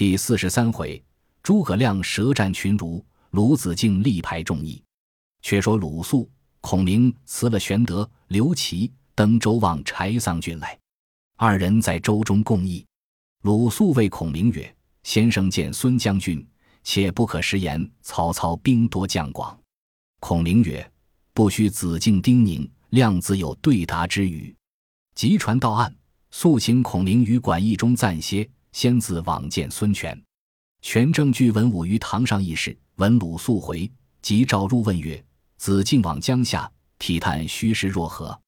第四十三回，诸葛亮舌战群儒，鲁子敬力排众议。却说鲁肃、孔明辞了玄德、刘琦，登周望柴桑郡来。二人在州中共议。鲁肃谓孔明曰：“先生见孙将军，且不可食言。曹操兵多将广。”孔明曰：“不须子敬叮咛，亮子有对答之语。”即传到案，肃请孔明于馆驿中暂歇，先自往见孙权。权正据文武于堂上议事，闻鲁肃回，即召入问曰：“子敬往江夏，体探虚实若何？”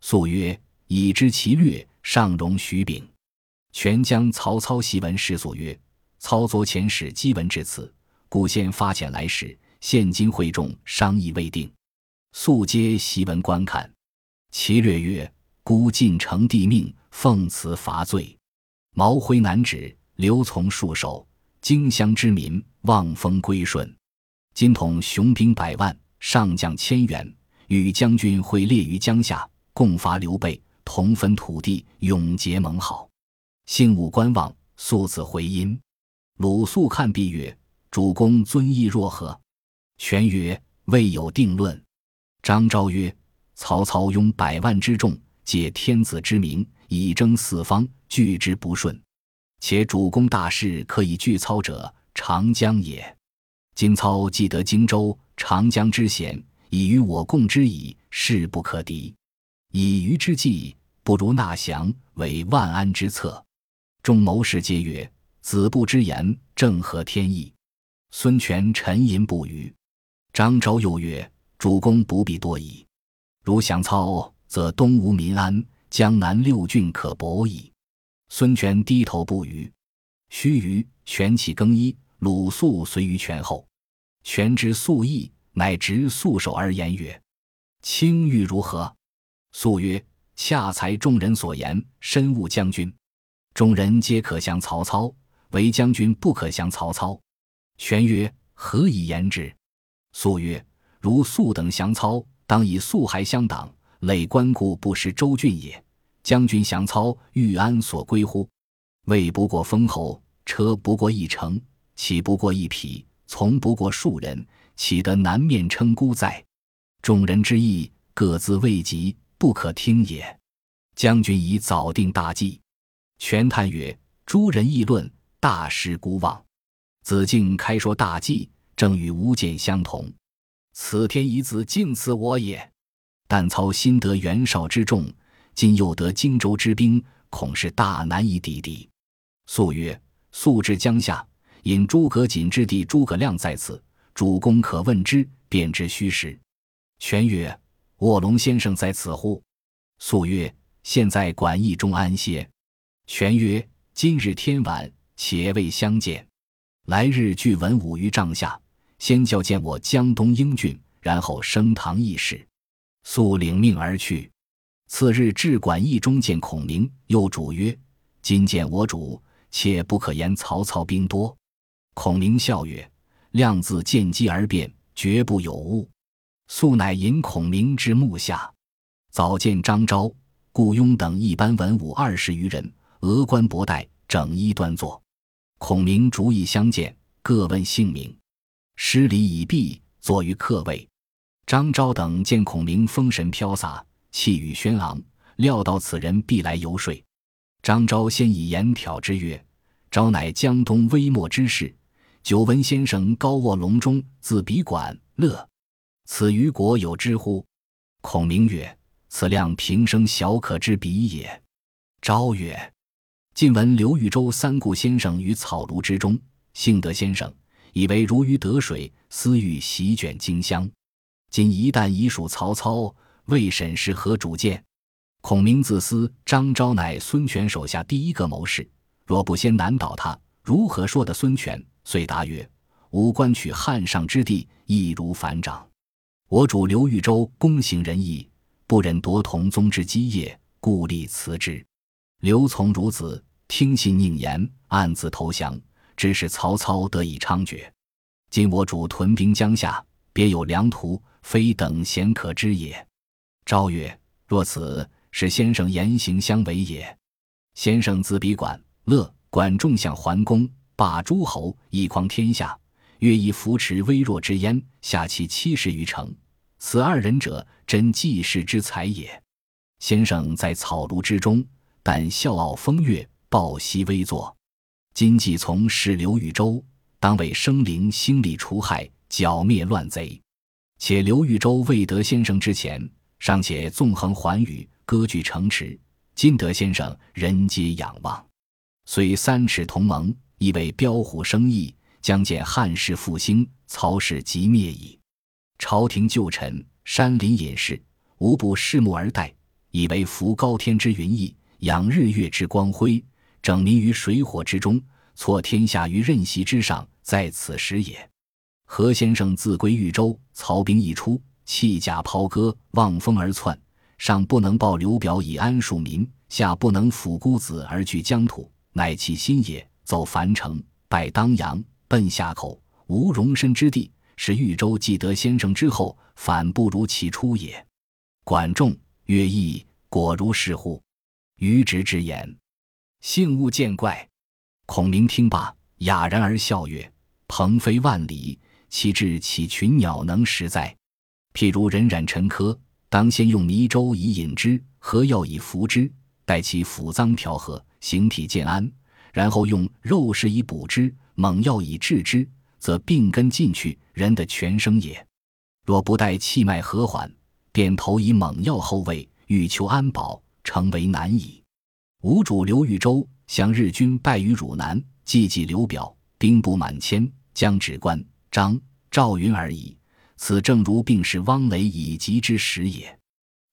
肃曰：“已知其略，尚容许禀。”权将曹操檄文示肃曰：“操昨遣使击文至此，故先发遣来使，现今会众商议未定。”肃接檄文观看，其略曰：“孤晋成帝命，奉辞伐罪，毛辉南指，刘从戍守，荆襄之民望风归顺。今统雄兵百万，上将千员，与将军会列于江夏，共伐刘备，同分土地，永结盟好。”幸武观望，肃子回音。鲁肃看毕曰：“主公尊意若何？”权曰：“未有定论。”张昭曰：“曹操拥百万之众，借天子之名，以征四方，拒之不顺。且主公大事可以拒操者，长江也。今操既得荆州、长江之险，已与我共之矣，势不可敌。以虞之计，不如纳降，为万安之策。”众谋士皆曰：“子布之言正合天意。”孙权沉吟不语。张昭又曰：“主公不必多疑，如降操，则东吴民安，江南六郡可博矣。”孙权低头不语。须臾，权起更衣，鲁肃随于权后。权知肃意，乃执肃手而言曰：“卿欲如何？”肃曰：“恰才众人所言，深恶将军。”众人皆可降曹操，唯将军不可降曹操。权曰：“何以言之？”肃曰：“如肃等降操，当以肃还相党，累官故不识州郡也。将军降操，欲安所归乎？位不过封侯，车不过一乘，骑不过一匹，从不过数人，岂得南面称孤哉？众人之意，各自未及，不可听也。将军已早定大计。”权叹曰：“诸人议论，大失孤望。子敬开说大计，正与吾见相同。此天以子敬赐我也。但操新得袁绍之众，今又得荆州之兵，恐是大难以抵敌。”肃曰：“肃至江夏，引诸葛瑾之弟诸葛亮在此，主公可问之，便知虚实。”权曰：“卧龙先生在此乎？”肃曰：“现在馆驿中安歇。”权曰：“今日天晚，且未相见。来日俱文武于帐下，先叫见我江东英俊，然后升堂议事。”肃领命而去。次日至馆驿中见孔明，又主曰：“今见我主，切不可言曹操兵多。”孔明笑曰：“亮自见机而变，绝不有误。”肃乃引孔明至幕下，早见张昭、顾雍等一班文武二十余人。峨冠博带，整衣端坐。孔明逐一相见，各问姓名。施礼已毕，坐于客位。张昭等见孔明风神飘洒，气宇轩昂，料到此人必来游说。张昭先以言挑之曰：“昭乃江东微末之士，久闻先生高卧龙中，自比管乐，此于国有之乎？”孔明曰：“此量平生小可之比也。”昭曰。近闻刘豫州三顾先生于草庐之中，幸得先生，以为如鱼得水，私欲席卷荆襄。今一旦已属曹操，未审是何主见？孔明自思张昭乃孙权手下第一个谋士，若不先难倒他，如何说得孙权？遂答曰：“吾观取汉上之地，易如反掌。我主刘豫州公行仁义，不忍夺同宗之基业，故立辞之。”刘琮孺子听信佞言，暗自投降，致使曹操得以猖獗。今我主屯兵江夏，别有良图，非等闲可知也。昭曰：“若此，是先生言行相违也。先生自比管乐，管仲相桓公，霸诸侯，一匡天下。乐以扶持微弱之焉，下其七十余城。此二人者，真济世之才也。先生在草庐之中，但笑傲风月，抱膝微坐。今既从事刘豫州，当为生灵兴利除害，剿灭乱贼。且刘豫州未得先生之前，尚且纵横寰宇，割据城池。今得先生，人皆仰望。虽三尺同盟，亦为标虎生翼。将见汉室复兴，曹氏即灭矣。朝廷旧臣、山林隐士，无不拭目而待，以为扶高天之云翳，仰日月之光辉，整民于水火之中，挫天下于任席之上，在此时也。何先生自归豫州，曹兵一出，弃甲抛戈，望风而窜，上不能报刘表以安庶民，下不能抚孤子而据疆土，乃其心也。走樊城，拜当阳。奔夏口无容身之地，是豫州既得先生之后，反不如其初也。管仲、乐毅果如是乎？愚直之言，幸勿见怪。孔明听罢，哑然而笑曰：“鹏飞万里，其志岂群鸟能食哉？譬如人染尘疴，当先用泥粥以饮之，何药以服之？待其腑脏调和，形体渐安，然后用肉食以补之。”猛药以治之，则病根尽去，人的全生也。若不待气脉和缓，便投以猛药后位，欲求安保，诚为难矣。吴主刘豫州向日军，败于汝南，济济刘表，兵不满千，将止关张赵云而已。此正如病逝汪雷以及之时也。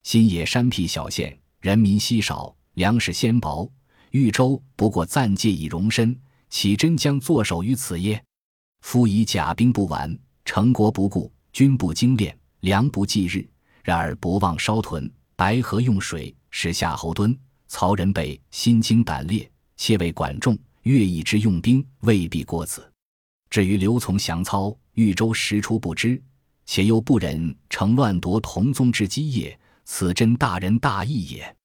新野山僻小县，人民稀少，粮食鲜薄，豫州不过暂借以容身。岂真将坐守于此耶？夫以甲兵不完，成国不顾，军不精练，粮不济日。然而不忘烧屯，白河用水，使夏侯惇、曹仁备心惊胆裂，切为管仲、乐毅之用兵，未必过此。至于刘琮降操，豫州实出不知，且又不忍乘乱夺同宗之基业，此真大仁大义也。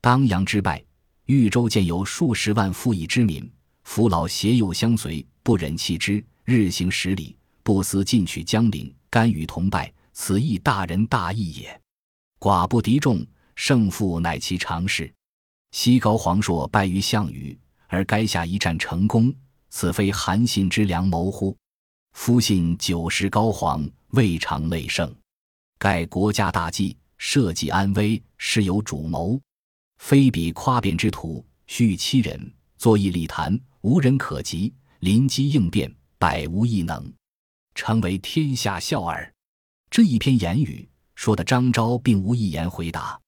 当阳之败，豫州见有数十万富邑之民。扶老携幼相随，不忍弃之，日行十里，不思进取江陵，甘与同败，此亦大仁大义也。寡不敌众，胜负乃其常事。西高黄硕败于项羽，而垓下一战成功，此非韩信之良谋乎？夫信九十高皇，未尝累胜。盖国家大计，社稷安危，是有主谋，非彼夸辩之徒，虚欺人，作议立谈。无人可及，临机应变，百无一能，成为天下笑耳。这一篇言语说的张昭并无一言回答。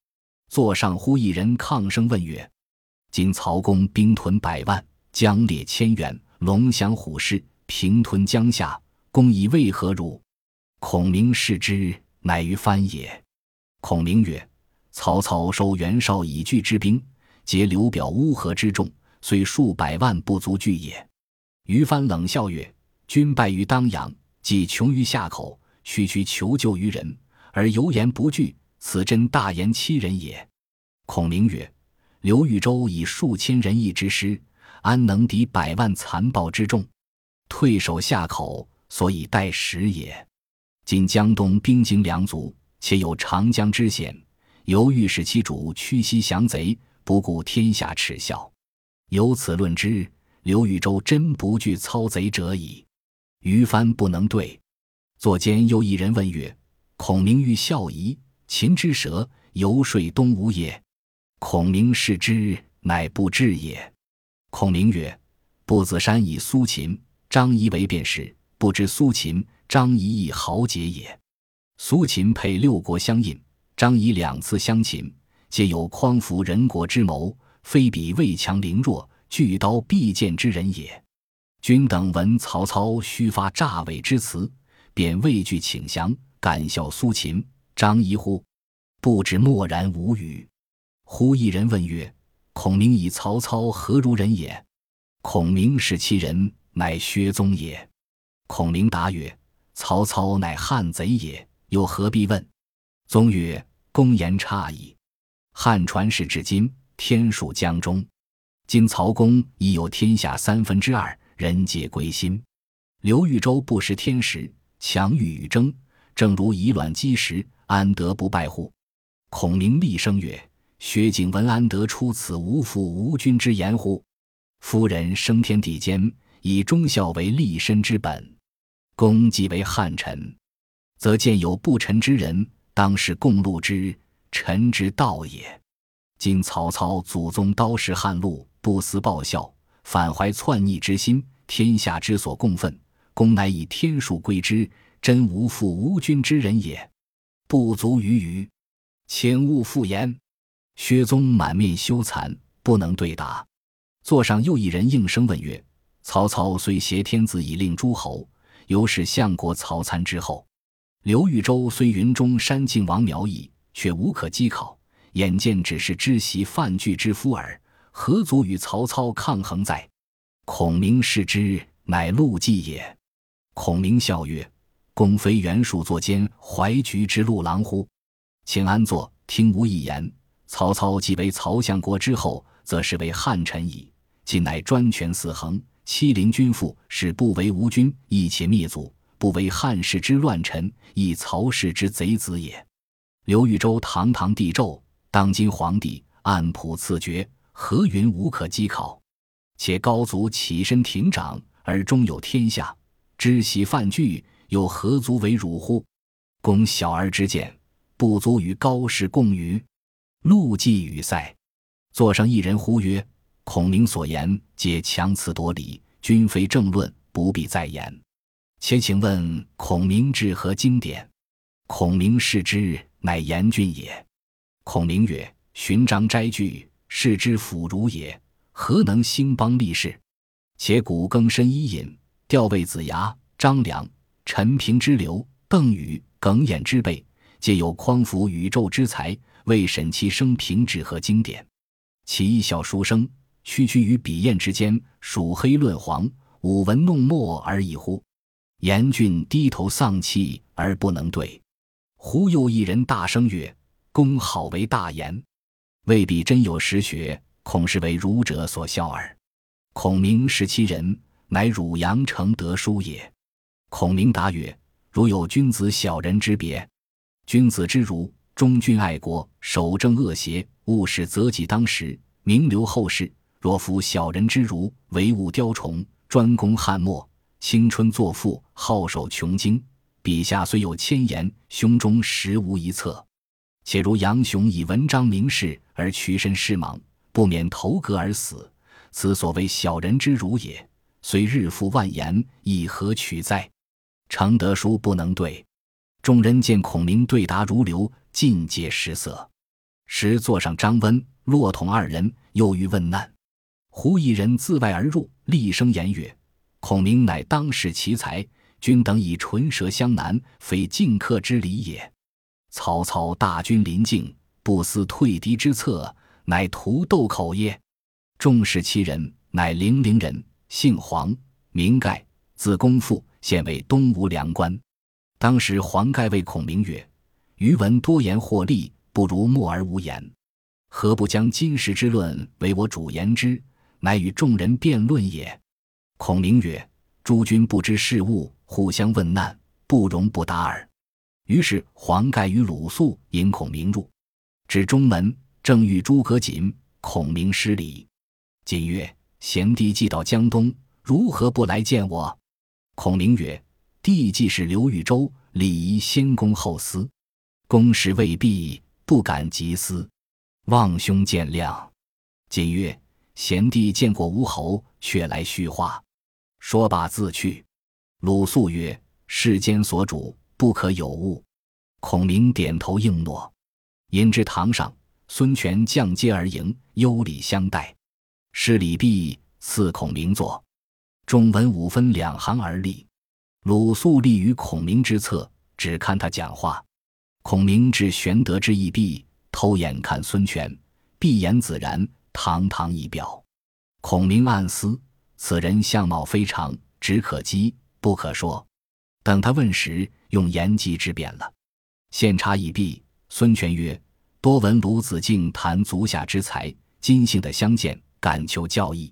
座上忽一人抗声问曰：“今曹公兵屯百万，将列千员，龙翔虎视，平吞江夏，公以为何如？”孔明视之，乃于藩也。孔明曰：“曹操收袁绍以拒之兵，结刘表乌合之众。”虽数百万不足惧也。于帆冷笑曰：“君败于当阳，既穷于夏口，区区求救于人，而犹言不惧，此真大言欺人也。”孔明曰：“刘豫州以数千人义之师，安能敌百万残暴之众？退守夏口，所以待时也。今江东兵精粮足，且有长江之险，犹豫使其主屈膝降贼，不顾天下耻笑。”由此论之，刘豫州真不惧操贼者矣。于帆不能对。左间又一人问曰：“孔明欲效夷，秦之蛇游说东吴也？”孔明视之，乃不至也。孔明曰：“不子山以苏秦、张仪为便是，不知苏秦、张仪亦豪杰也。苏秦配六国相印，张仪两次相秦，皆有匡扶人国之谋。”非彼魏强凌弱，巨刀必剑之人也。君等闻曹操须发诈伪之词，便畏惧请降，敢效苏秦、张仪乎？不知默然无语。忽一人问曰：“孔明以曹操何如人也？”孔明是其人，乃薛宗也。孔明答曰：“曹操乃汉贼也，又何必问？”宗曰：“公言差矣。汉传世至今。”天数江中，今曹公已有天下三分之二，人皆归心。刘豫州不识天时，强欲与争，正如以卵击石，安得不败乎？孔明厉声曰：“薛景文安得出此无父无君之言乎？夫人生天地间，以忠孝为立身之本。公既为汉臣，则见有不臣之人，当是共戮之，臣之道也。今曹操祖宗刀使汉禄，不思报效，反怀篡逆之心，天下之所共愤。公乃以天数归之，真无父无君之人也，不足于虞。请勿复言。薛宗满面羞惭，不能对答。座上又一人应声问曰：“曹操虽挟天子以令诸侯，犹是相国曹参之后。刘豫州虽云中山靖王苗裔，却无可稽考。”眼见只是知席范雎之夫耳，何足与曹操抗衡哉？孔明视之，乃陆绩也。孔明笑曰：“公非袁术作奸怀橘之陆郎乎？请安坐，听吾一言。曹操既为曹相国之后，则是为汉臣矣。今乃专权肆横，欺凌君父，使不为吴君，亦且灭族，不为汉室之乱臣，亦曹氏之贼子也。刘豫州堂堂帝胄。”当今皇帝按谱赐爵，何云无可稽考？且高祖起身亭长，而终有天下，知悉范雎，又何足为辱乎？公小儿之见，不足与高士共语。陆绩语塞，座上一人呼曰：“孔明所言，皆强词夺理，均非正论，不必再言。且请问孔明治何经典？孔明视之，乃严俊也。”孔明曰：“寻章摘句，视之腐儒也，何能兴邦立事？且古更深伊尹、调尉子牙、张良、陈平之流、邓禹、耿弇之辈，皆有匡扶宇宙之才，为审其生平志和经典。其一小书生，区区于笔砚之间，数黑论黄，舞文弄墨而已乎？严峻低头丧气而不能对。忽又一人大声曰。”公好为大言，未必真有实学，恐是为儒者所笑耳。孔明识其人，乃汝阳城德书也。孔明答曰：“如有君子小人之别。君子之儒，忠君爱国，守正恶邪，务使择己当时，名留后世。若夫小人之儒，唯物雕虫，专攻汉末，青春作赋，好守穷经。笔下虽有千言，胸中实无一策。”且如杨雄以文章名士而屈身失莽，不免投阁而死，此所谓小人之儒也。虽日复万言，以何取哉？程德书不能对。众人见孔明对答如流，尽皆失色。时座上张温、骆统二人又欲问难，忽一人自外而入，厉声言曰：“孔明乃当世奇才，君等以唇舌相难，非进客之礼也。”曹操大军临境，不思退敌之策，乃图斗口也？众视其人，乃零陵人，姓黄，名盖，字公父，现为东吴粮官。当时黄盖谓孔明曰：“余闻多言获利，不如默而无言。何不将今时之论为我主言之，乃与众人辩论也？”孔明曰：“诸君不知事物，互相问难，不容不答耳。”于是黄盖与鲁肃引孔明入，至中门，正遇诸葛瑾。孔明失礼，瑾曰：“贤弟既到江东，如何不来见我？”孔明曰：“弟既是刘豫州，礼仪先公后私，公事未必，不敢急思，望兄见谅。”瑾曰：“贤弟见过吴侯，却来叙话。”说罢自去。鲁肃曰：“世间所主。”不可有误。孔明点头应诺。引至堂上，孙权降阶而迎，优礼相待。施礼毕，赐孔明坐。众文武分两行而立。鲁肃立于孔明之侧，只看他讲话。孔明至玄德之意毕，偷眼看孙权，闭眼自然，堂堂一表。孔明暗思：此人相貌非常，只可击不可说。等他问时，用言极之辩了。献茶已毕，孙权曰：“多闻鲁子敬谈足下之才，今幸得相见，敢求教义。”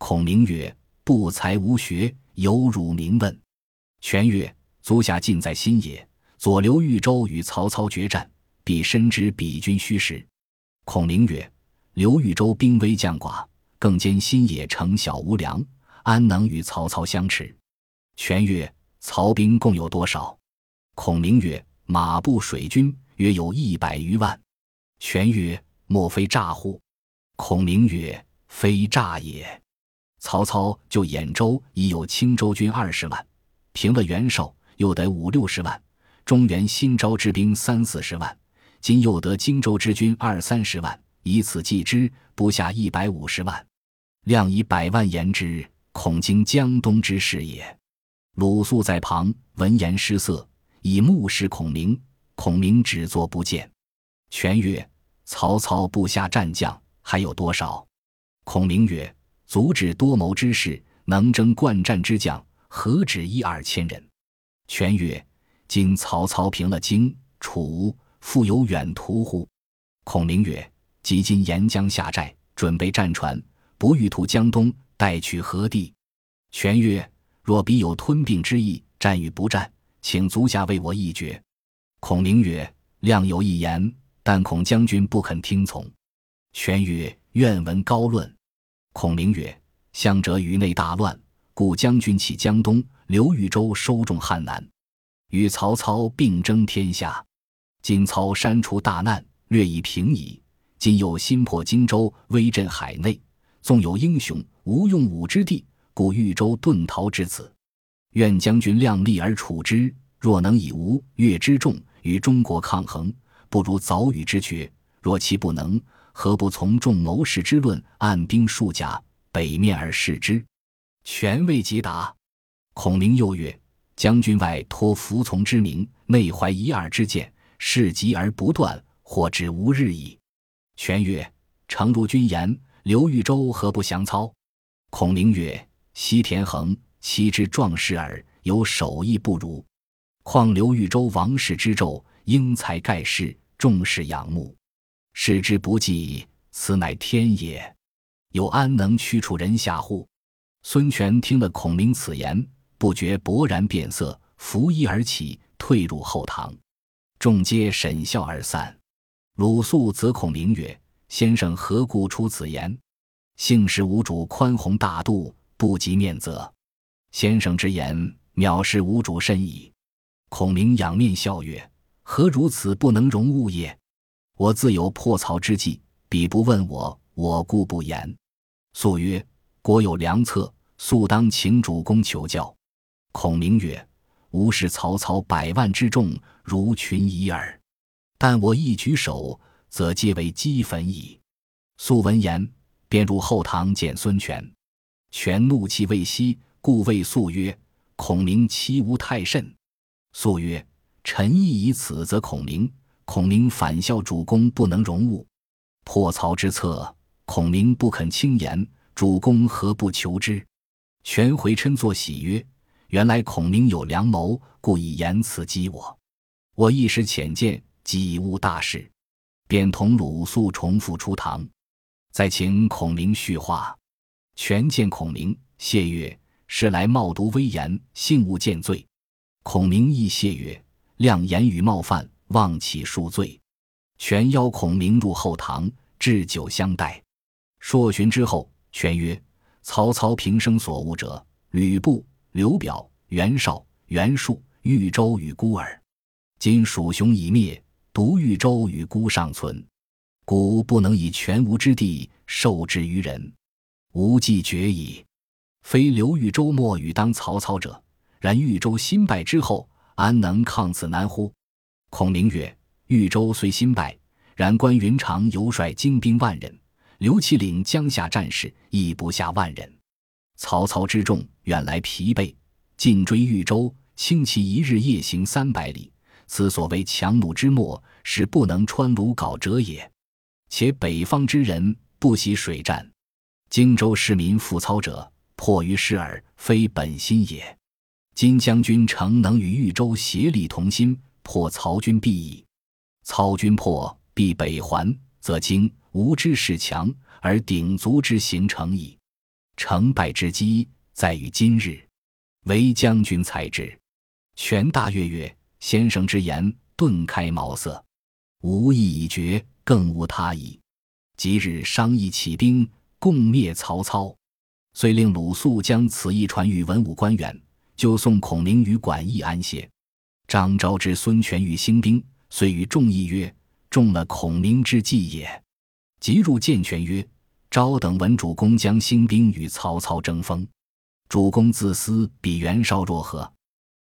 孔明曰：“不才无学，有辱名问。权曰：“足下尽在新野，左刘豫州与曹操决战，必深知彼军虚实。”孔明曰：“刘豫州兵微将寡，更兼新野城小无粮，安能与曹操相持？”权曰：“曹兵共有多少？”孔明曰：“马步水军约有一百余万。”权曰：“莫非诈乎？”孔明曰：“非诈也。曹操就兖州已有青州军二十万，平了袁绍，又得五六十万；中原新招之兵三四十万，今又得荆州之军二三十万，以此计之，不下一百五十万。量以百万言之，恐惊江东之事也。”鲁肃在旁闻言失色，以目视孔明。孔明只作不见。权曰：“曹操部下战将。”还有多少？孔明曰：“足智多谋之士，能征惯战之将，何止一二千人？”权曰：“今曹操平了荆楚，复有远图乎？”孔明曰：“即今沿江下寨，准备战船，不欲图江东，待取何地？”权曰：“若彼有吞并之意，战与不战，请足下为我一决。”孔明曰：“亮有一言，但恐将军不肯听从。”权曰：“愿闻高论。”孔明曰：“相者于内大乱，故将军起江东，刘豫州收众汉南，与曹操并争天下。今操删除大难，略已平矣。今又新破荆州，威震海内，纵有英雄，无用武之地，故豫州遁逃至此。愿将军量力而处之。若能以吴越之众与中国抗衡，不如早与之决；若其不能，”何不从众谋士之论，按兵数甲，北面而视之？权未及答。孔明又曰：“将军外托服从之名，内怀一二之见，事急而不断，或止无日矣。”权曰：“诚如君言，刘豫州何不降操？”孔明曰：“西田横，其之壮士耳，有守义不如。况刘豫州王室之胄，英才盖世，众士仰慕。”视之不计，此乃天也，有安能驱除人下乎？孙权听了孔明此言，不觉勃然变色，拂衣而起，退入后堂。众皆沈笑而散。鲁肃则孔明曰：“先生何故出此言？幸使吾主宽宏大度，不及面责。先生之言，藐视吾主甚矣。”孔明仰面笑曰：“何如此不能容物也？”我自有破曹之计，彼不问我，我故不言。肃曰：“国有良策，速当请主公求教。”孔明曰：“吾视曹操百万之众，如群蚁耳。但我一举手，则皆为齑粉矣。”肃闻言，便入后堂见孙权。权怒气未息，故谓肃曰：“孔明欺吾太甚。”肃曰：“臣亦以此责孔明。”孔明反笑主公不能容物，破曹之策，孔明不肯轻言，主公何不求之？权回嗔作喜曰：“原来孔明有良谋，故以言辞激我。我一时浅见，即已误大事。”便同鲁肃重复出堂，再请孔明叙话。权见孔明，谢曰：“是来冒读威严，幸勿见罪。”孔明亦谢曰：“亮言语冒犯。”望其恕罪，权邀孔明入后堂，置酒相待。数旬之后，权曰：“曹操平生所恶者，吕布、刘表、袁绍、袁术、豫州与孤耳。今蜀雄已灭，独豫州与孤尚存，故不能以全无之地受之于人，无计决矣。非刘豫州莫与当曹操者，然豫州新败之后，安能抗此难乎？”孔明曰：“豫州虽新败，然关云长犹率精兵万人，刘琦领江夏战士亦不下万人。曹操之众远来疲惫，进追豫州，轻骑一日夜行三百里。此所谓强弩之末，是不能穿鲁缟者也。且北方之人不习水战，荆州市民复操者，迫于事耳，非本心也。今将军诚能与豫州协力同心。”破曹军必矣。曹军破，必北还，则荆吴之势强，而鼎足之形成矣。成败之机，在于今日。唯将军才知。权大悦曰：“先生之言顿开茅塞，吾意已决，更无他意。即日商议起兵，共灭曹操。”遂令鲁肃将此意传与文武官员，就送孔明于馆驿安歇。张昭知孙权欲兴兵，遂与众议曰：“中了孔明之计也。”即入见权曰：“昭等闻主公将兴兵与曹操争锋。”主公自私，比袁绍若何？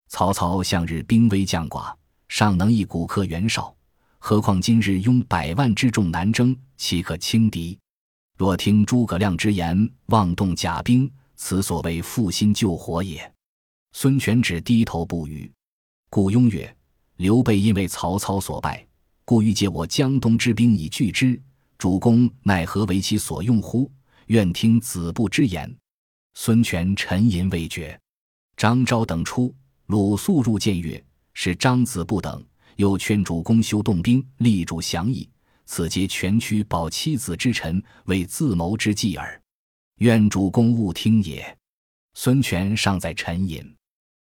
曹操向日兵微将寡，尚能一鼓克袁绍，何况今日拥百万之众南征，岂可轻敌？若听诸葛亮之言，妄动甲兵，此所谓负心救火也。孙权只低头不语。顾雍曰：“刘备因为曹操所败，故欲借我江东之兵以拒之。主公奈何为其所用乎？愿听子布之言。”孙权沉吟未决，张昭等出，鲁肃入见曰：“是张子布等，又劝主公休动兵，力主降矣。此皆权屈保妻子之臣，为自谋之计耳。愿主公勿听也。”孙权尚在沉吟。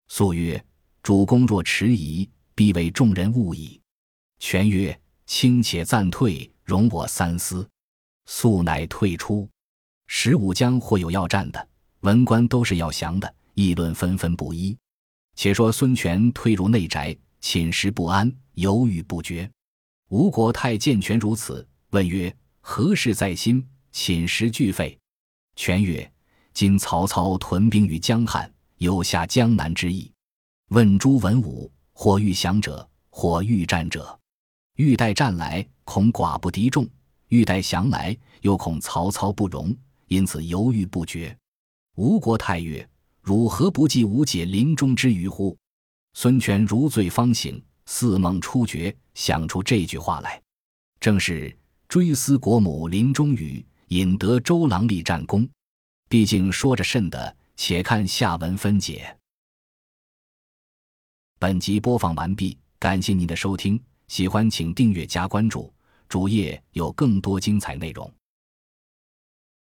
肃曰：“主公若迟疑，必为众人误矣。”权曰：“卿且暂退，容我三思。”肃乃退出。十五将或有要战的。文官都是要降的，议论纷纷不一。且说孙权退入内宅，寝食不安，犹豫不决。吴国太见权如此，问曰：“何事在心？寝食俱废。”权曰：“今曹操屯兵于江汉，有下江南之意。问诸文武，或欲降者，或欲战者。欲待战来，恐寡不敌众；欲待降来，又恐曹操不容，因此犹豫不决。”吴国太曰：“汝何不计吾解临终之余乎？”孙权如醉方醒，似梦初觉，想出这句话来，正是追思国母临终语，引得周郎立战功。毕竟说着甚的，且看下文分解。本集播放完毕，感谢您的收听，喜欢请订阅加关注，主页有更多精彩内容。